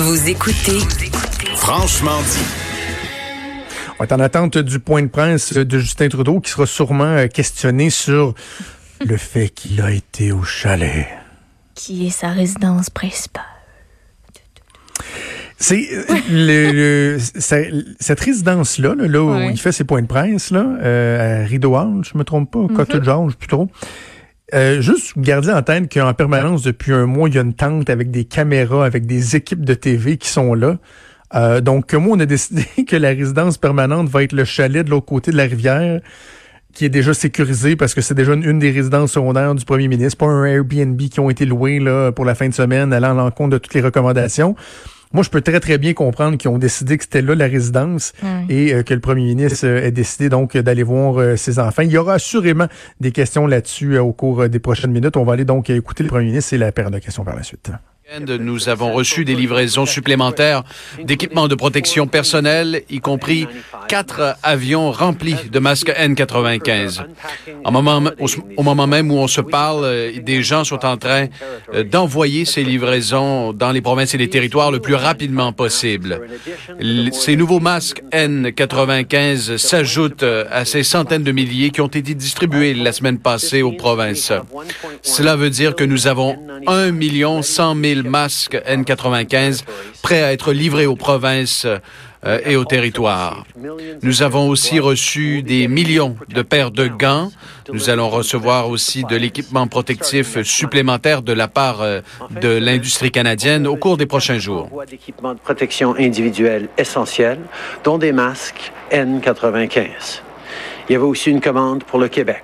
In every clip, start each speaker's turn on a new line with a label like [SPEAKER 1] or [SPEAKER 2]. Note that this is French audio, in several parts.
[SPEAKER 1] Vous écoutez Franchement dit.
[SPEAKER 2] On est en attente du point de presse de Justin Trudeau qui sera sûrement euh, questionné sur le fait qu'il a été au chalet.
[SPEAKER 3] Qui est sa résidence principale?
[SPEAKER 2] C'est euh, le, cette résidence-là, là, où il fait ses points de presse, là, euh, à Rideau Hall, je me trompe pas, Cottage mm -hmm. plus trop. Euh, juste garder en tête qu'en permanence, depuis un mois, il y a une tente avec des caméras, avec des équipes de TV qui sont là. Euh, donc, moi, on a décidé que la résidence permanente va être le chalet de l'autre côté de la rivière, qui est déjà sécurisé parce que c'est déjà une, des résidences secondaires du premier ministre, pas un Airbnb qui ont été loués là, pour la fin de semaine, allant à l'encontre de toutes les recommandations. Moi, je peux très, très bien comprendre qu'ils ont décidé que c'était là la résidence et euh, que le premier ministre euh, ait décidé donc d'aller voir euh, ses enfants. Il y aura assurément des questions là-dessus au cours des prochaines minutes. On va aller donc écouter le premier ministre et la paire de questions par la suite.
[SPEAKER 4] Nous avons reçu des livraisons supplémentaires d'équipements de protection personnelle, y compris quatre avions remplis de masques N95. Au moment, au, moment même où on se parle, euh, des gens sont en train euh, d'envoyer ces livraisons dans les provinces et les territoires le plus rapidement possible. Ces nouveaux masques N95 s'ajoutent euh, à ces centaines de milliers qui ont été distribués la semaine passée aux provinces. Cela veut dire que nous avons 1 million 100 000 masques N95 prêts à être livrés aux provinces euh, et aux territoires. Nous avons aussi reçu des millions de paires de gants. Nous allons recevoir aussi de l'équipement protectif supplémentaire de la part euh, de l'industrie canadienne au cours des prochains jours.
[SPEAKER 5] d'équipements de protection dont des masques N95. Il y avait aussi une commande pour le Québec.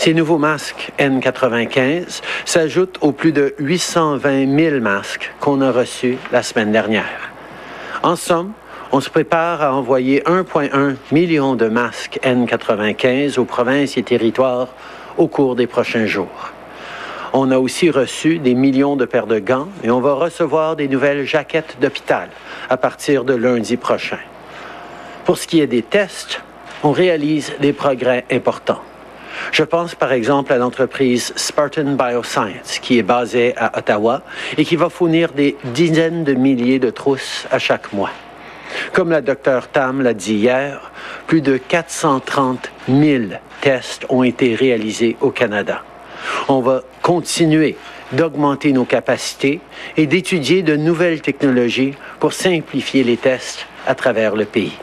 [SPEAKER 5] Ces nouveaux masques N95 s'ajoutent aux plus de 820 000 masques qu'on a reçus la semaine dernière. En somme, on se prépare à envoyer 1,1 million de masques N95 aux provinces et territoires au cours des prochains jours. On a aussi reçu des millions de paires de gants et on va recevoir des nouvelles jaquettes d'hôpital à partir de lundi prochain. Pour ce qui est des tests, on réalise des progrès importants. Je pense par exemple à l'entreprise Spartan Bioscience qui est basée à Ottawa et qui va fournir des dizaines de milliers de trousses à chaque mois. Comme la docteur Tam l'a dit hier, plus de 430 000 tests ont été réalisés au Canada. On va continuer d'augmenter nos capacités et d'étudier de nouvelles technologies pour simplifier les tests à travers le pays.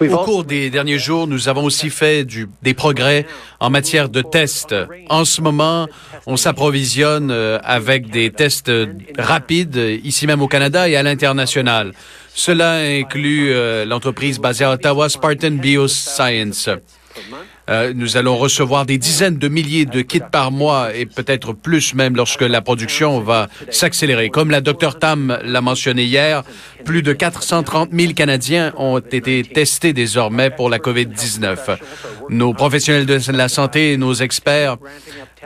[SPEAKER 4] Au cours des derniers jours, nous avons aussi fait du, des progrès en matière de tests. En ce moment, on s'approvisionne euh, avec des tests rapides ici même au Canada et à l'international. Cela inclut euh, l'entreprise basée à Ottawa, Spartan Bioscience. Euh, nous allons recevoir des dizaines de milliers de kits par mois et peut-être plus même lorsque la production va s'accélérer. Comme la Dr Tam l'a mentionné hier, plus de 430 000 Canadiens ont été testés désormais pour la COVID-19. Nos professionnels de la santé et nos experts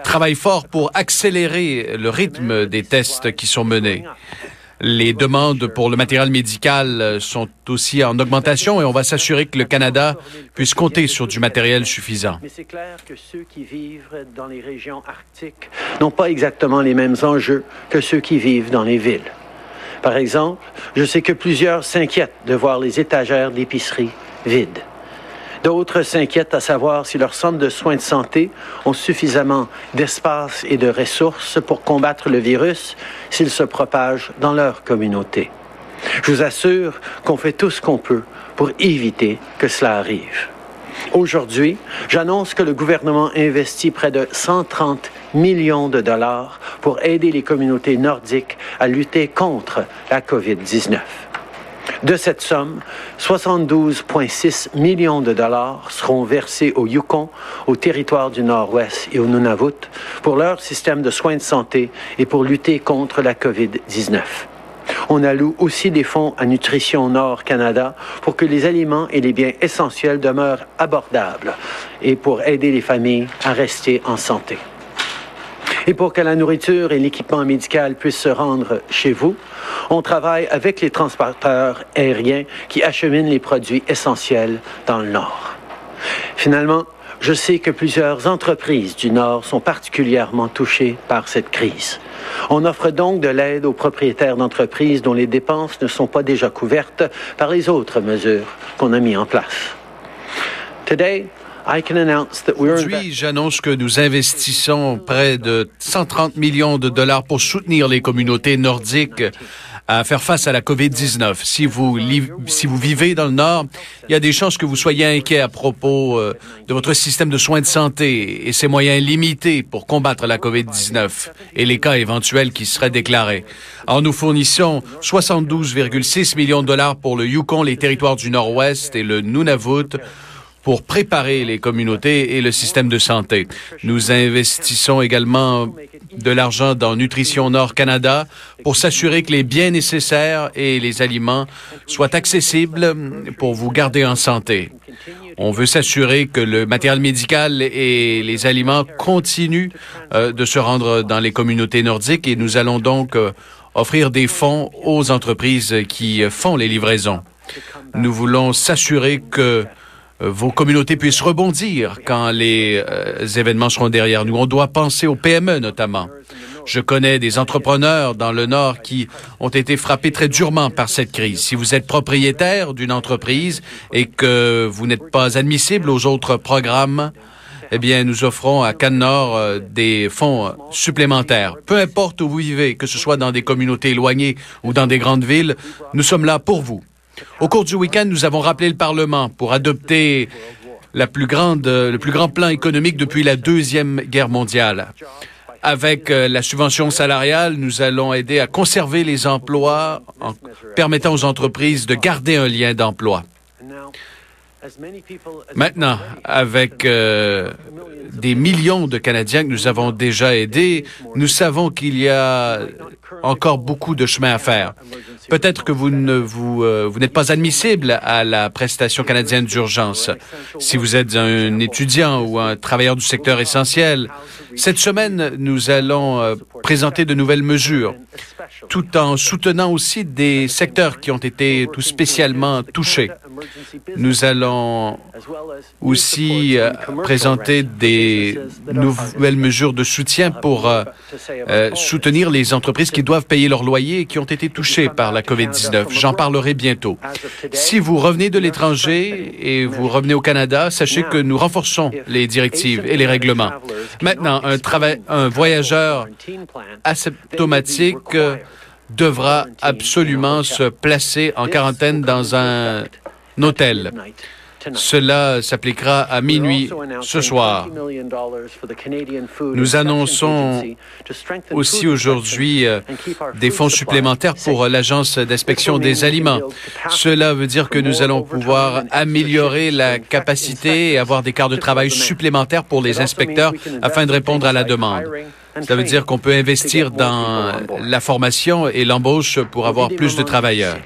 [SPEAKER 4] travaillent fort pour accélérer le rythme des tests qui sont menés. Les demandes pour le matériel médical euh, sont aussi en augmentation et on va s'assurer que le Canada puisse compter sur du matériel suffisant.
[SPEAKER 5] Mais c'est clair que ceux qui vivent dans les régions arctiques n'ont pas exactement les mêmes enjeux que ceux qui vivent dans les villes. Par exemple, je sais que plusieurs s'inquiètent de voir les étagères d'épicerie vides. D'autres s'inquiètent à savoir si leurs centres de soins de santé ont suffisamment d'espace et de ressources pour combattre le virus s'il se propage dans leur communauté. Je vous assure qu'on fait tout ce qu'on peut pour éviter que cela arrive. Aujourd'hui, j'annonce que le gouvernement investit près de 130 millions de dollars pour aider les communautés nordiques à lutter contre la COVID-19. De cette somme, 72,6 millions de dollars seront versés au Yukon, au territoire du Nord-Ouest et au Nunavut pour leur système de soins de santé et pour lutter contre la COVID-19. On alloue aussi des fonds à Nutrition Nord Canada pour que les aliments et les biens essentiels demeurent abordables et pour aider les familles à rester en santé. Et pour que la nourriture et l'équipement médical puissent se rendre chez vous, on travaille avec les transporteurs aériens qui acheminent les produits essentiels dans le Nord. Finalement, je sais que plusieurs entreprises du Nord sont particulièrement touchées par cette crise. On offre donc de l'aide aux propriétaires d'entreprises dont les dépenses ne sont pas déjà couvertes par les autres mesures qu'on a mises en place.
[SPEAKER 4] Aujourd'hui, j'annonce que nous investissons près de 130 millions de dollars pour soutenir les communautés nordiques à faire face à la COVID-19. Si vous, si vous vivez dans le Nord, il y a des chances que vous soyez inquiet à propos euh, de votre système de soins de santé et ses moyens limités pour combattre la COVID-19 et les cas éventuels qui seraient déclarés. Alors, nous fournissons 72,6 millions de dollars pour le Yukon, les territoires du Nord-Ouest et le Nunavut pour préparer les communautés et le système de santé. Nous investissons également de l'argent dans Nutrition Nord Canada pour s'assurer que les biens nécessaires et les aliments soient accessibles pour vous garder en santé. On veut s'assurer que le matériel médical et les aliments continuent euh, de se rendre dans les communautés nordiques et nous allons donc euh, offrir des fonds aux entreprises qui font les livraisons. Nous voulons s'assurer que euh, vos communautés puissent rebondir quand les euh, événements seront derrière nous. On doit penser aux PME notamment. Je connais des entrepreneurs dans le Nord qui ont été frappés très durement par cette crise. Si vous êtes propriétaire d'une entreprise et que vous n'êtes pas admissible aux autres programmes, eh bien, nous offrons à Cannes Nord euh, des fonds supplémentaires. Peu importe où vous vivez, que ce soit dans des communautés éloignées ou dans des grandes villes, nous sommes là pour vous. Au cours du week-end, nous avons rappelé le Parlement pour adopter le plus grand plan économique depuis la Deuxième Guerre mondiale. Avec euh, la subvention salariale, nous allons aider à conserver les emplois en permettant aux entreprises de garder un lien d'emploi. Maintenant, avec euh, des millions de Canadiens que nous avons déjà aidés, nous savons qu'il y a encore beaucoup de chemin à faire. Peut-être que vous ne vous, euh, n'êtes pas admissible à la prestation canadienne d'urgence. Si vous êtes un étudiant ou un travailleur du secteur essentiel, cette semaine, nous allons euh, présenter de nouvelles mesures, tout en soutenant aussi des secteurs qui ont été tout spécialement touchés. Nous allons aussi euh, présenter des nouvelles mesures de soutien pour euh, euh, soutenir les entreprises qui doivent payer leur loyer et qui ont été touchées par la COVID-19. J'en parlerai bientôt. Si vous revenez de l'étranger et vous revenez au Canada, sachez que nous renforçons les directives et les règlements. Maintenant, un, un voyageur asymptomatique devra absolument se placer en quarantaine dans un hôtel. Cela s'appliquera à minuit ce soir. Nous annonçons aussi aujourd'hui euh, des fonds supplémentaires pour l'Agence d'inspection des aliments. Cela veut dire que nous allons pouvoir améliorer la capacité et avoir des quarts de travail supplémentaires pour les inspecteurs afin de répondre à la demande. Ça veut dire qu'on peut investir dans la formation et l'embauche pour avoir plus de travailleurs.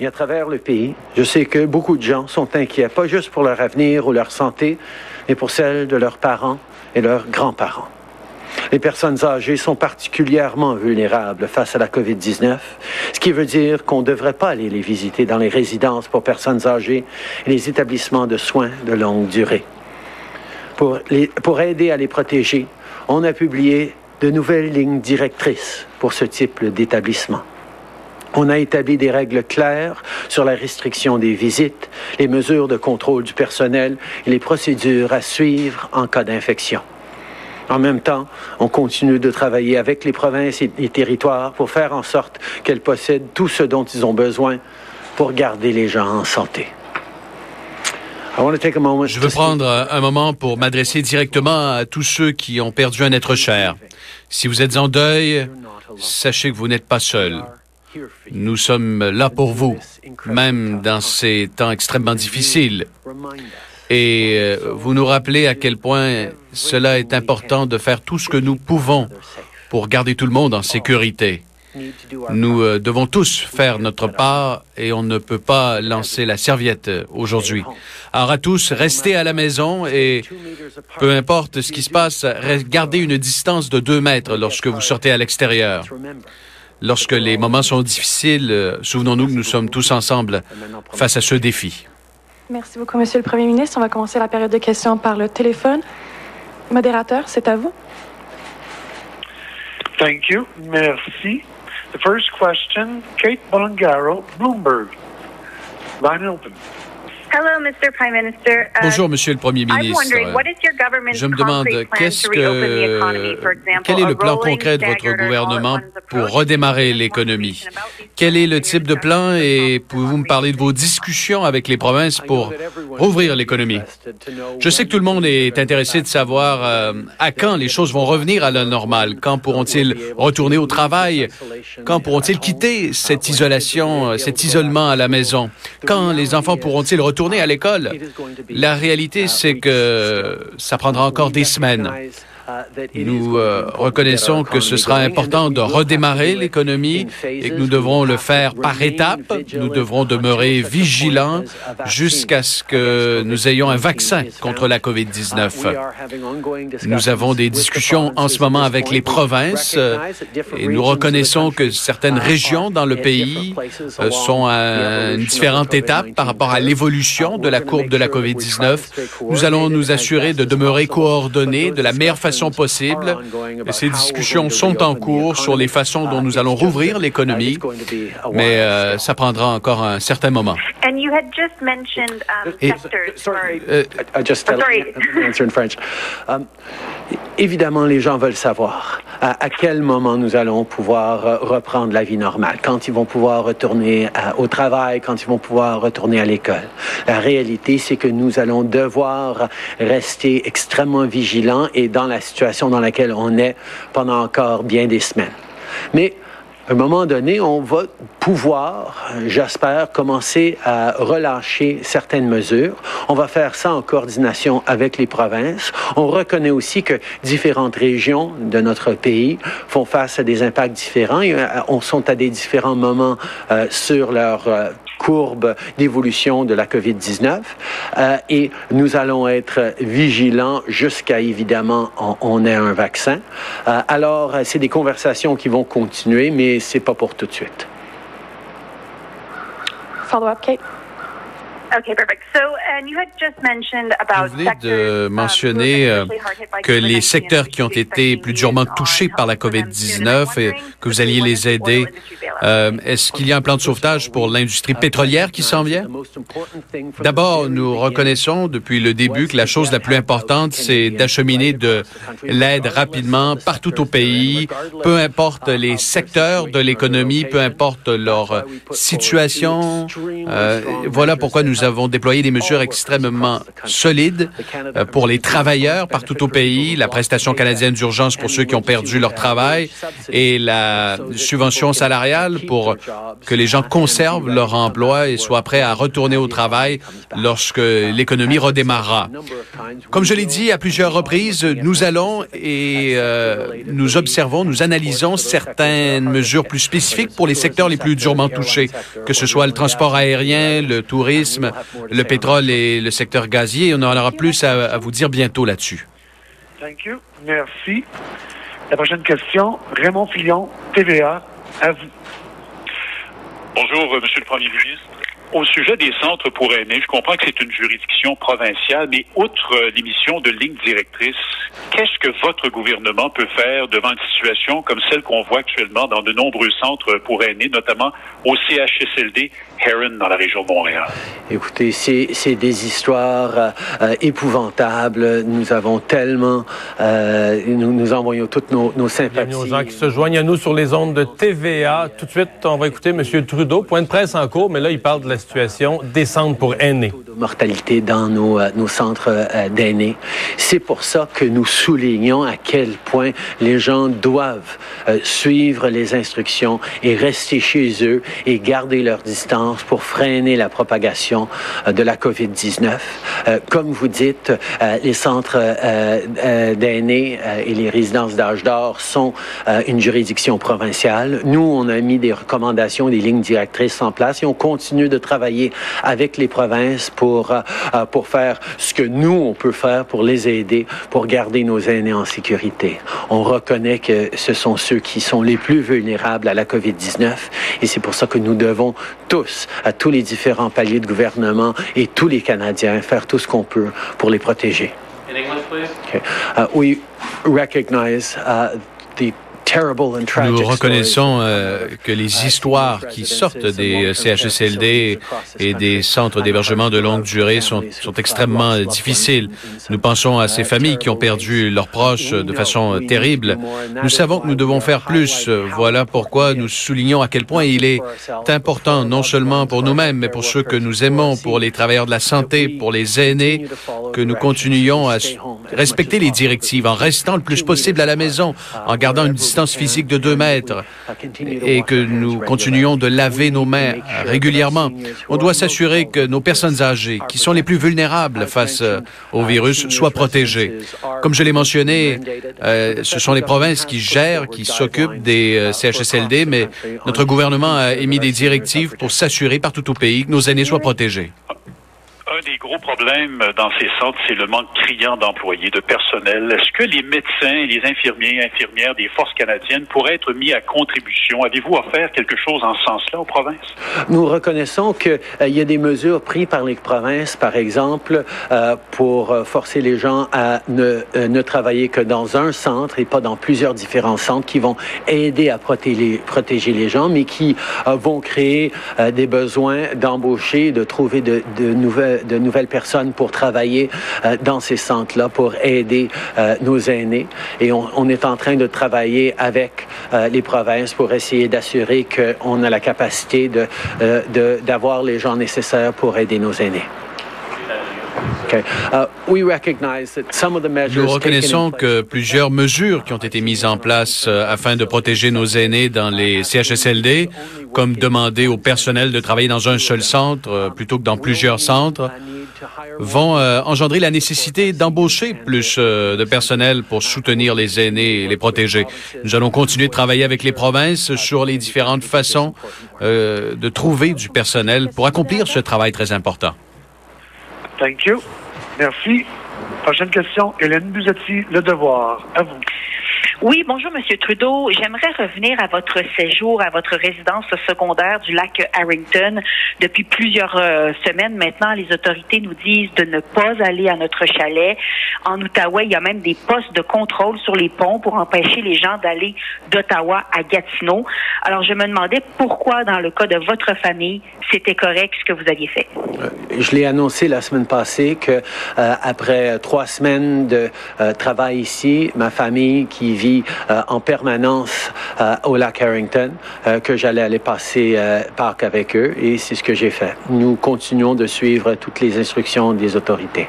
[SPEAKER 5] Et à travers le pays, je sais que beaucoup de gens sont inquiets, pas juste pour leur avenir ou leur santé, mais pour celle de leurs parents et leurs grands-parents. Les personnes âgées sont particulièrement vulnérables face à la COVID-19, ce qui veut dire qu'on ne devrait pas aller les visiter dans les résidences pour personnes âgées et les établissements de soins de longue durée. Pour, pour aider à les protéger, on a publié de nouvelles lignes directrices pour ce type d'établissement. On a établi des règles claires sur la restriction des visites, les mesures de contrôle du personnel et les procédures à suivre en cas d'infection. En même temps, on continue de travailler avec les provinces et les territoires pour faire en sorte qu'elles possèdent tout ce dont ils ont besoin pour garder les gens en santé.
[SPEAKER 4] Je veux prendre un moment pour m'adresser directement à tous ceux qui ont perdu un être cher. Si vous êtes en deuil, sachez que vous n'êtes pas seul. Nous sommes là pour vous, même dans ces temps extrêmement difficiles. Et euh, vous nous rappelez à quel point cela est important de faire tout ce que nous pouvons pour garder tout le monde en sécurité. Nous euh, devons tous faire notre part et on ne peut pas lancer la serviette euh, aujourd'hui. Alors à tous, restez à la maison et peu importe ce qui se passe, gardez une distance de deux mètres lorsque vous sortez à l'extérieur. Lorsque les moments sont difficiles, euh, souvenons-nous que nous sommes tous ensemble face à ce défi.
[SPEAKER 6] Merci beaucoup, Monsieur le Premier ministre. On va commencer la période de questions par le téléphone. Modérateur, c'est à vous.
[SPEAKER 7] Thank you. Merci. The first question, Kate Bolangaro, Bloomberg. Line open.
[SPEAKER 8] Hello, Mr. Prime Minister. Uh,
[SPEAKER 4] Bonjour, Monsieur le Premier
[SPEAKER 8] I'm
[SPEAKER 4] ministre.
[SPEAKER 8] wondering, what is your government's
[SPEAKER 4] Je me demande
[SPEAKER 8] concrete plan
[SPEAKER 4] qu'est-ce
[SPEAKER 8] to reopen the economy?
[SPEAKER 4] que
[SPEAKER 8] For example,
[SPEAKER 4] quel est le plan concret de votre gouvernement pour redémarrer l'économie? Quel est le type de plan et pouvez-vous me parler de vos discussions avec les provinces pour rouvrir l'économie? Je sais que tout le monde est intéressé de savoir euh, à quand les choses vont revenir à la normale? Quand pourront-ils retourner au travail? Quand pourront-ils quitter cette isolation, cet isolement à la maison? Quand les enfants pourront-ils retourner à l'école La réalité, c'est que ça prendra encore des semaines. Nous euh, reconnaissons que ce sera important de redémarrer l'économie et que nous devrons le faire par étapes. Nous devrons demeurer vigilants jusqu'à ce que nous ayons un vaccin contre la COVID-19. Nous avons des discussions en ce moment avec les provinces euh, et nous reconnaissons que certaines régions dans le pays euh, sont à une différente étape par rapport à l'évolution de la courbe de la COVID-19. Nous allons nous assurer de demeurer coordonnés de la meilleure façon possible. Et ces discussions sont en cours sur les façons dont nous allons rouvrir l'économie, mais euh, ça prendra encore un certain moment.
[SPEAKER 8] And you had just mentioned um,
[SPEAKER 4] Et-
[SPEAKER 8] sectors for
[SPEAKER 4] Euh,
[SPEAKER 5] I just
[SPEAKER 8] Oh,
[SPEAKER 5] tell
[SPEAKER 8] sorry.
[SPEAKER 5] answer in French. Um, évidemment, les gens veulent savoir à, à quel moment nous allons pouvoir euh, reprendre la vie normale, quand ils vont pouvoir retourner à- au travail, quand ils vont pouvoir retourner à l'école. La réalité, c'est que nous allons devoir rester extrêmement vigilants et dans la situation dans laquelle on est pendant encore bien des semaines. Mais à un moment donné, on va pouvoir, j'espère, commencer à relâcher certaines mesures. On va faire ça en coordination avec les provinces. On reconnaît aussi que différentes régions de notre pays font face à des impacts différents euh, on sont à des différents moments euh, sur leur euh, courbe d'évolution de la COVID-19 euh, et nous allons être vigilants jusqu'à évidemment on, on ait un vaccin. Euh, alors c'est des conversations qui vont continuer, mais c'est pas pour tout de suite.
[SPEAKER 6] Follow-up, Kate.
[SPEAKER 8] Okay, perfect. So, and you had just mentioned about
[SPEAKER 4] Vous venez de
[SPEAKER 8] um,
[SPEAKER 4] mentionner euh, que les
[SPEAKER 8] COVID-19
[SPEAKER 4] secteurs qui ont été plus durement touchés par la
[SPEAKER 8] help for them soon. And I'm
[SPEAKER 4] COVID-19 et que vous alliez les aider. Euh, Est-ce qu'il y a un plan de sauvetage pour l'industrie pétrolière qui s'en vient? D'abord, nous reconnaissons depuis le début que la chose la plus importante, c'est d'acheminer de l'aide rapidement partout au pays, peu importe les secteurs de l'économie, peu importe leur euh, situation. Euh, voilà pourquoi nous avons déployé des mesures extrêmement solides euh, pour les travailleurs partout au pays, la prestation canadienne d'urgence pour ceux qui ont perdu leur travail et la subvention salariale pour que les gens conservent leur emploi et soient prêts à retourner au travail lorsque l'économie redémarrera. Comme je l'ai dit à plusieurs reprises, nous allons et euh, nous observons, nous analysons certaines mesures plus spécifiques pour les secteurs les plus durement touchés, que ce soit le transport aérien, le tourisme, le pétrole et le secteur gazier. On en aura plus à, à vous dire bientôt là-dessus.
[SPEAKER 7] Thank you. Merci. La prochaine question, Raymond Fillon, TVA, à vous.
[SPEAKER 9] Bonjour, euh, Monsieur le Premier ministre. Au sujet des centres pour aînés, je comprends que c'est une juridiction provinciale, mais outre euh, l'émission de ligne directrice, qu'est-ce que votre gouvernement peut faire devant une situation comme celle qu'on voit actuellement dans de nombreux centres pour aînés, notamment au CHSLD Heron dans la région de Montréal?
[SPEAKER 5] Écoutez, c'est c'est des histoires euh, euh, épouvantables. Nous avons tellement, euh, nous, nous envoyons toutes nos, nos sympathies.
[SPEAKER 10] Bienvenue aux gens qui se joignent à nous sur les ondes de TVA. Tout de suite, on va écouter M. Trudeau. Point de presse en cours, mais là, il parle de la situation des centres pour aînés.
[SPEAKER 5] Mortalité dans nos, euh, centres euh, d'aînés. C'est pour ça que nous soulignons à quel point les gens doivent euh, suivre les instructions et rester chez eux et garder leur distance pour freiner la propagation de la COVID-19. Euh, comme vous dites, les centres d'aînés et les résidences d'âge d'or sont une juridiction provinciale. Nous, on a mis des recommandations, des lignes directrices en place et on continue de travailler avec les provinces pour, euh, euh, pour faire ce que nous, on peut faire pour les aider, pour garder nos aînés en sécurité. On reconnaît que ce sont ceux qui sont les plus vulnérables à la COVID-19 et c'est pour ça que nous devons tous, à tous les différents paliers de gouvernement et tous les Canadiens, faire tout ce qu'on peut pour les protéger. Okay. Uh, we recognize uh, the
[SPEAKER 4] Nous reconnaissons euh, que les histoires qui sortent des CHSLD et des centres d'hébergement de longue durée sont, sont extrêmement difficiles. Nous pensons à ces familles qui ont perdu leurs proches de façon terrible. Nous savons que nous devons faire plus. Voilà pourquoi nous soulignons à quel point il est important, non seulement pour nous-mêmes, mais pour ceux que nous aimons, pour les travailleurs de la santé, pour les aînés, que nous continuions à respecter les directives en restant le plus possible à la maison, en gardant une distance physique de deux mètres et que nous continuions de laver nos mains régulièrement. On doit s'assurer que nos personnes âgées, qui sont les plus vulnérables face euh, au virus, soient protégées. Comme je l'ai mentionné, euh, ce sont les provinces qui gèrent, qui s'occupent des euh, CHSLD, mais notre gouvernement a émis des directives pour s'assurer partout au pays que nos aînés soient protégés
[SPEAKER 9] un des gros problèmes dans ces centres, c'est le manque criant d'employés, de personnel. Est-ce que les médecins, les infirmiers, infirmières des forces canadiennes pourraient être mis à contribution? Avez-vous offert quelque chose en ce sens-là aux provinces?
[SPEAKER 5] Nous reconnaissons qu'il euh, y a des mesures prises par les provinces, par exemple, euh, pour euh, forcer les gens à ne, travailler que dans un centre et pas dans plusieurs différents centres qui vont aider à protéger, les gens, mais qui vont créer des besoins d'embaucher, de trouver de nouvelles de nouvelles personnes pour travailler euh, dans ces centres-là, pour aider euh, nos aînés. Et on, est en train de travailler avec euh, les provinces pour essayer d'assurer qu'on a la capacité de, d'avoir les gens nécessaires pour aider nos aînés.
[SPEAKER 4] Uh, Nous reconnaissons que plusieurs mesures qui ont été mises en place afin de protéger nos aînés dans les CHSLD comme demander au personnel de travailler dans un seul centre euh, plutôt que dans plusieurs centres, vont euh, engendrer la nécessité d'embaucher plus euh, de personnel pour soutenir les aînés et les protéger. Nous allons continuer de travailler avec les provinces sur les différentes façons de trouver du personnel pour accomplir ce travail très important.
[SPEAKER 7] Thank you. Merci. Prochaine question, Hélène Buzetti, Le Devoir. À vous.
[SPEAKER 8] Oui, bonjour, Monsieur Trudeau. J'aimerais revenir à votre séjour à votre résidence secondaire du lac Harrington. Depuis plusieurs euh, semaines maintenant, les autorités nous disent de ne pas aller à notre chalet. En Outaouais, il y a même des postes de contrôle sur les ponts pour empêcher les gens d'aller d'Ottawa à Gatineau. Alors, je me demandais pourquoi, dans le cas de votre famille, c'était correct ce que vous aviez fait.
[SPEAKER 5] Euh, je l'ai annoncé la semaine passée que euh, après trois semaines de travail ici, ma famille qui vit euh, en permanence euh, au lac Harrington, euh, que j'allais aller passer parc avec eux et c'est ce que j'ai fait. Nous continuons de suivre toutes les instructions des autorités.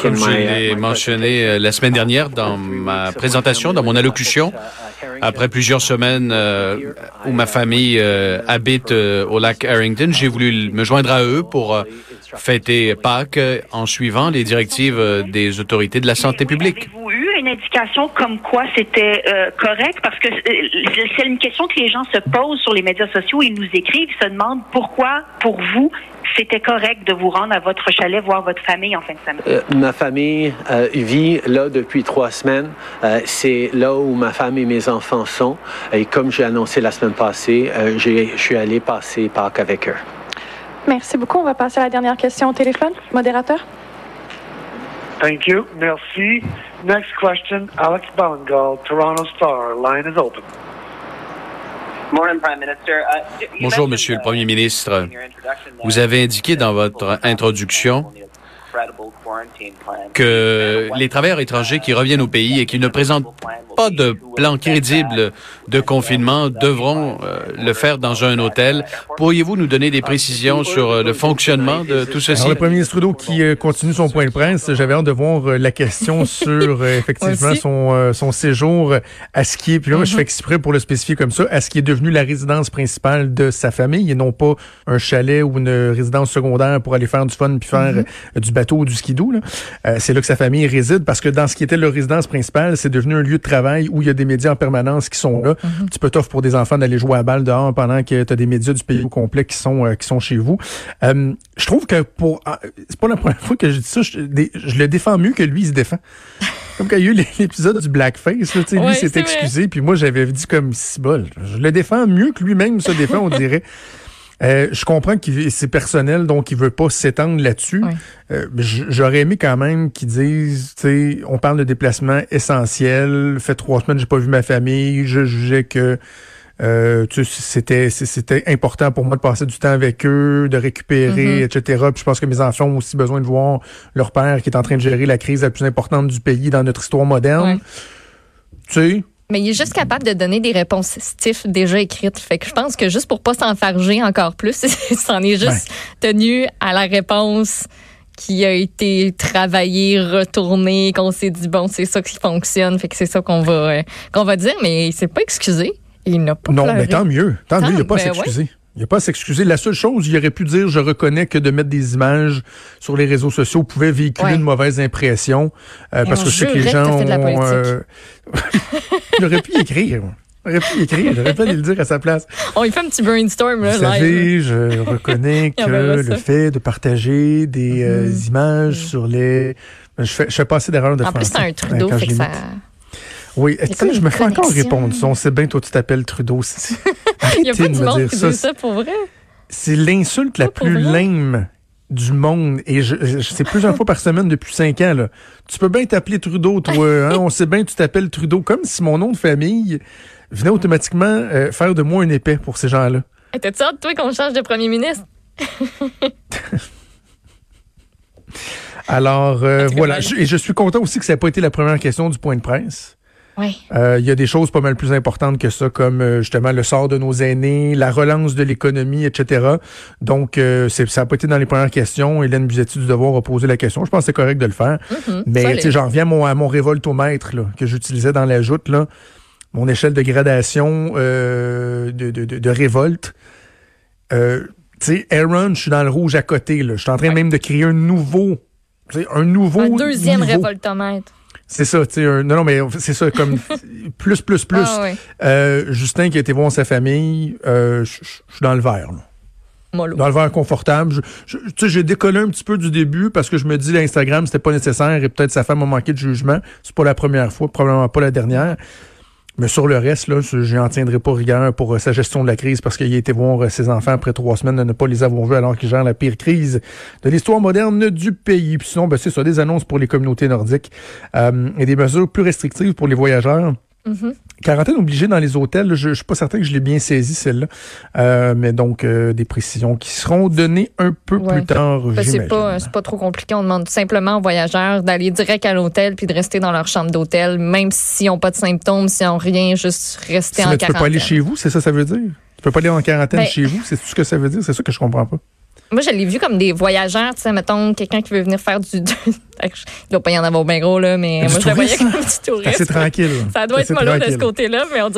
[SPEAKER 4] Comme je l'ai uh, mentionné la semaine dernière dans ma présentation, dans mon allocution, après plusieurs semaines où ma famille habite au lac Harrington, j'ai voulu me joindre à eux pour fêter Pâques en suivant les directives des autorités de la santé publique.
[SPEAKER 8] Avez-vous une indication comme quoi c'était euh, correct? Parce que euh, c'est une question que les gens se posent sur les médias sociaux. Ils nous écrivent, ils se demandent pourquoi, pour vous, c'était correct de vous rendre à votre chalet voir votre famille en fin de semaine?
[SPEAKER 5] Euh, ma famille vit là depuis trois semaines. c'est là où ma femme et mes enfants sont. Et comme j'ai annoncé la semaine passée, je suis allé passer Pâques avec eux.
[SPEAKER 6] Merci beaucoup. On va passer à la dernière question au téléphone. Modérateur?
[SPEAKER 7] Thank you. Merci. Next question, Alex Ballingal, Toronto Star. Line is open.
[SPEAKER 4] Uh, Bonjour, Monsieur le Premier ministre. Vous avez indiqué dans votre introduction que les travailleurs étrangers qui reviennent au pays et qui ne présentent pas de plan crédible de confinement devront euh, le faire dans un hôtel. Pourriez-vous nous donner des précisions sur euh, le fonctionnement de tout ceci?
[SPEAKER 2] Alors, le premier ministre Trudeau qui euh, continue son point de presse, j'avais hâte de voir la question sur effectivement son, son séjour à ce qui est, puis là, je fais mm-hmm. exprès pour le spécifier comme ça, à ce qui est devenu la résidence principale de sa famille et non pas un chalet ou une résidence secondaire pour aller faire du fun puis faire mm-hmm. du bateau ou du skidoo. c'est là que sa famille réside parce que dans ce qui était leur résidence principale, c'est devenu un lieu de travail où il y a des médias en permanence qui sont là. Tu peux t'offrir pour des enfants d'aller jouer à balle dehors pendant que tu as des médias du pays au complet qui sont euh, qui sont chez vous. Euh, je trouve que pour ah, c'est pas la première fois que je dis ça, je, le défends mieux que lui il se défend. Comme quand il y a eu l'épisode du blackface, là, lui s'est excusé, puis moi j'avais dit comme si bol. Je le défends mieux que lui-même se défend, on dirait. Euh, je comprends que c'est personnel, donc il veut pas s'étendre là-dessus. Euh, J'aurais aimé quand même qu'ils disent, tu sais, on parle de déplacement essentiel. Fait trois semaines, j'ai pas vu ma famille. Je jugeais que euh, c'était c'était important pour moi de passer du temps avec eux, de récupérer,
[SPEAKER 11] Mm-hmm.
[SPEAKER 2] etc. Puis je pense que mes enfants ont aussi besoin de voir leur père qui est en train de gérer la crise la plus importante du pays dans notre histoire moderne. Tu sais,
[SPEAKER 11] Mais il est juste capable de donner des réponses stiff déjà écrites. Fait que je pense que juste pour pas s'enfarger encore plus, il s'en est juste tenu à la réponse qui a été travaillée, retournée, qu'on s'est dit bon, c'est ça qui fonctionne, fait que c'est ça qu'on va euh, qu'on va dire, mais il s'est pas excusé. Il n'a pas
[SPEAKER 2] non,
[SPEAKER 11] pleuré.
[SPEAKER 2] mais tant mieux. Tant, mieux, il n'y a pas à
[SPEAKER 11] ben
[SPEAKER 2] s'excuser. Il n'y a pas à s'excuser. La seule chose, il aurait pu dire, je reconnais que de mettre des images sur les réseaux sociaux pouvait véhiculer
[SPEAKER 11] Ouais.
[SPEAKER 2] une mauvaise impression. euh, parce que je sais que les gens
[SPEAKER 11] fait de la
[SPEAKER 2] ont, euh, il aurait pu y écrire. Il aurait pu y écrire. J'aurais pas dû le dire à sa place.
[SPEAKER 11] On lui fait un petit brainstorm là,
[SPEAKER 2] Vous
[SPEAKER 11] live.
[SPEAKER 2] savez, je reconnais que le fait de partager des euh,
[SPEAKER 11] Mhm.
[SPEAKER 2] images sur les... Je fais, je fais pas assez d'erreurs de
[SPEAKER 11] En plus,
[SPEAKER 2] français,
[SPEAKER 11] c'est un
[SPEAKER 2] euh,
[SPEAKER 11] Trudeau, fait que ça.
[SPEAKER 2] Oui, tu sais, je me fais encore répondre. On sait bien, toi, tu t'appelles Trudeau.
[SPEAKER 11] Il y a pas
[SPEAKER 2] de
[SPEAKER 11] monde qui
[SPEAKER 2] ça.
[SPEAKER 11] dit ça pour vrai.
[SPEAKER 2] C'est l'insulte la plus
[SPEAKER 11] vrai.
[SPEAKER 2] lame du monde. Et je, je- c'est plusieurs fois par semaine depuis cinq ans. Là. Tu peux bien t'appeler Trudeau, toi. hein? On sait bien que tu t'appelles Trudeau. Comme si mon nom de famille venait automatiquement euh, faire de moi un épais pour ces gens-là.
[SPEAKER 11] T'as-tu hâte, toi, qu'on change de premier ministre?
[SPEAKER 2] Alors, euh, voilà.
[SPEAKER 11] voilà.
[SPEAKER 2] Je- et je suis content aussi que ça n'a pas été la première question du point de presse.
[SPEAKER 11] Oui.
[SPEAKER 2] Euh, Il y a des choses pas mal plus importantes que ça, comme euh, justement le sort de nos aînés, la relance de l'économie, etc. Donc, euh, c'est- ça n'a pas été dans les premières questions. Hélène Buzetti du Devoir a posé la question. Je pense que c'est correct de le faire. Mais
[SPEAKER 11] Solide.
[SPEAKER 2] tu sais, j'en reviens à mon, à mon révoltomètre là, que j'utilisais dans la joute, là, mon échelle de gradation euh, de, de, de, de révolte. Euh, tu sais, Aaron, je suis dans le rouge à côté. Je suis en train même de créer un nouveau, un nouveau
[SPEAKER 11] Un deuxième
[SPEAKER 2] niveau.
[SPEAKER 11] révoltomètre.
[SPEAKER 2] C'est ça, tu sais, non, non, mais c'est ça, comme plus, plus, plus.
[SPEAKER 11] Ah.
[SPEAKER 2] Euh, Justin qui a été voir sa famille, euh, je suis dans le vert, là.
[SPEAKER 11] Mollo.
[SPEAKER 2] Dans le vert confortable. Tu sais, j'ai décollé un petit peu du début parce que je me dis l'Instagram, c'était pas nécessaire et peut-être sa femme a manqué de jugement. C'est pas la première fois, probablement pas la dernière. Mais sur le reste, là, je n'en tiendrai pas rigueur pour euh, sa gestion de la crise parce qu'il a été voir euh, ses enfants après trois semaines de ne pas les avoir vus alors qu'ils gèrent la pire crise de l'histoire moderne du pays. Puis sinon, ben, c'est ça, des annonces pour les communautés nordiques euh, et des mesures plus restrictives pour les voyageurs.
[SPEAKER 11] Mhm.
[SPEAKER 2] Quarantaine obligée dans les hôtels, je, suis pas certain que je l'ai bien saisi celle-là, Euh, mais donc euh, des précisions qui seront données un peu
[SPEAKER 11] Ouais.
[SPEAKER 2] plus tard,
[SPEAKER 11] Ben, c'est pas, c'est pas trop compliqué. On demande tout simplement aux voyageurs d'aller direct à l'hôtel puis de rester dans leur chambre d'hôtel, même s'ils n'ont pas de symptômes, s'ils n'ont rien, juste rester
[SPEAKER 2] Si,
[SPEAKER 11] en
[SPEAKER 2] mais tu peux pas aller chez vous, c'est ça que ça veut dire? Tu peux pas aller en quarantaine
[SPEAKER 11] Ben-
[SPEAKER 2] chez vous, c'est tout ce que ça veut dire? C'est ça que je comprends pas.
[SPEAKER 11] Moi, je l'ai vu comme des voyageurs, tu sais, mettons, quelqu'un qui veut venir faire du. Il doit pas y en avoir bien gros, là, mais
[SPEAKER 2] Du
[SPEAKER 11] moi, je le voyais comme du
[SPEAKER 2] C'est
[SPEAKER 11] touriste.
[SPEAKER 2] assez tranquille.
[SPEAKER 11] Ça doit
[SPEAKER 2] C'est
[SPEAKER 11] être mollo de ce côté-là, mais on dirait